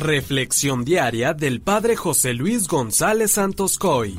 Reflexión diaria del Padre José Luis González Santos Coy.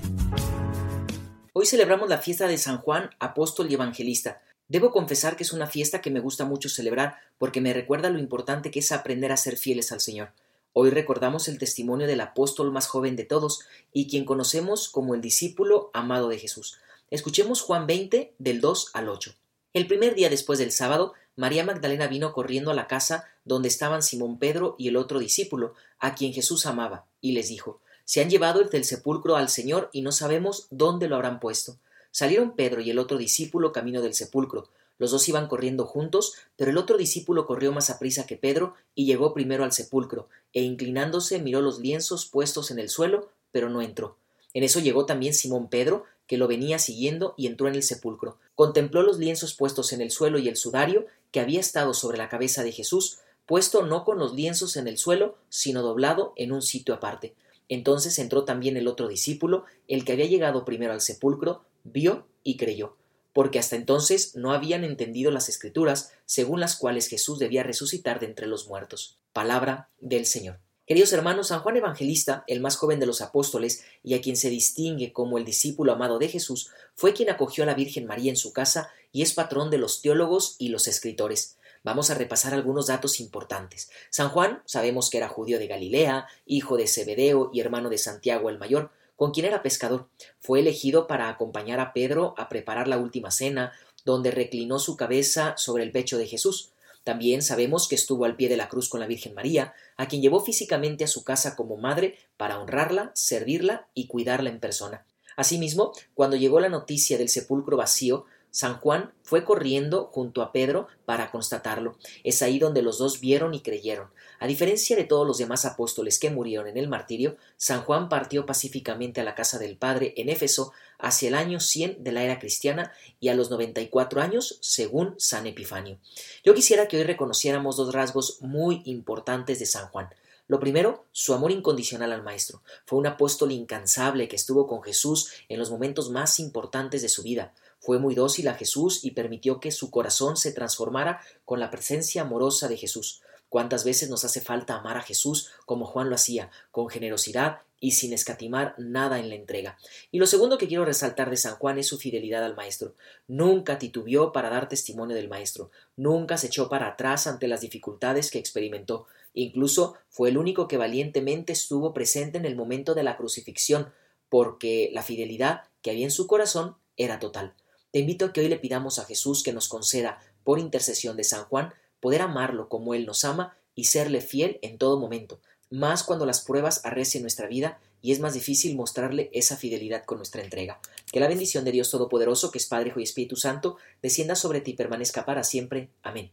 Hoy celebramos la fiesta de San Juan, apóstol y evangelista. Debo confesar que es una fiesta que me gusta mucho celebrar porque me recuerda lo importante que es aprender a ser fieles al Señor. Hoy recordamos el testimonio del apóstol más joven de todos y quien conocemos como el discípulo amado de Jesús. Escuchemos Juan 20 del 2 al 8. El primer día después del sábado, María Magdalena vino corriendo a la casa donde estaban Simón Pedro y el otro discípulo, a quien Jesús amaba, y les dijo Se han llevado del sepulcro al Señor y no sabemos dónde lo habrán puesto. Salieron Pedro y el otro discípulo camino del sepulcro. Los dos iban corriendo juntos, pero el otro discípulo corrió más aprisa que Pedro y llegó primero al sepulcro, e inclinándose miró los lienzos puestos en el suelo, pero no entró. En eso llegó también Simón Pedro, que lo venía siguiendo, y entró en el sepulcro. Contempló los lienzos puestos en el suelo y el sudario que había estado sobre la cabeza de Jesús, puesto no con los lienzos en el suelo, sino doblado en un sitio aparte. Entonces entró también el otro discípulo, el que había llegado primero al sepulcro, vio y creyó, porque hasta entonces no habían entendido las escrituras, según las cuales Jesús debía resucitar de entre los muertos. Palabra del Señor. Queridos hermanos, San Juan Evangelista, el más joven de los apóstoles y a quien se distingue como el discípulo amado de Jesús, fue quien acogió a la Virgen María en su casa y es patrón de los teólogos y los escritores. Vamos a repasar algunos datos importantes. San Juan, sabemos que era judío de Galilea, hijo de Zebedeo y hermano de Santiago el Mayor, con quien era pescador. Fue elegido para acompañar a Pedro a preparar la última cena, donde reclinó su cabeza sobre el pecho de Jesús. También sabemos que estuvo al pie de la cruz con la Virgen María, a quien llevó físicamente a su casa como madre para honrarla, servirla y cuidarla en persona. Asimismo, cuando llegó la noticia del sepulcro vacío, San Juan fue corriendo junto a Pedro para constatarlo. Es ahí donde los dos vieron y creyeron. A diferencia de todos los demás apóstoles que murieron en el martirio, San Juan partió pacíficamente a la casa del Padre en Éfeso hacia el año 100 de la era cristiana y a los 94 años, según San Epifanio. Yo quisiera que hoy reconociéramos dos rasgos muy importantes de San Juan. Lo primero, su amor incondicional al Maestro. Fue un apóstol incansable que estuvo con Jesús en los momentos más importantes de su vida. Fue muy dócil a Jesús y permitió que su corazón se transformara con la presencia amorosa de Jesús. ¿Cuántas veces nos hace falta amar a Jesús como Juan lo hacía, con generosidad y sin escatimar nada en la entrega? Y lo segundo que quiero resaltar de San Juan es su fidelidad al Maestro. Nunca titubeó para dar testimonio del Maestro, nunca se echó para atrás ante las dificultades que experimentó. Incluso fue el único que valientemente estuvo presente en el momento de la crucifixión, porque la fidelidad que había en su corazón era total. Te invito a que hoy le pidamos a Jesús que nos conceda, por intercesión de San Juan, poder amarlo como Él nos ama y serle fiel en todo momento, más cuando las pruebas arrecien nuestra vida y es más difícil mostrarle esa fidelidad con nuestra entrega. Que la bendición de Dios Todopoderoso, que es Padre, Hijo y Espíritu Santo, descienda sobre ti y permanezca para siempre. Amén.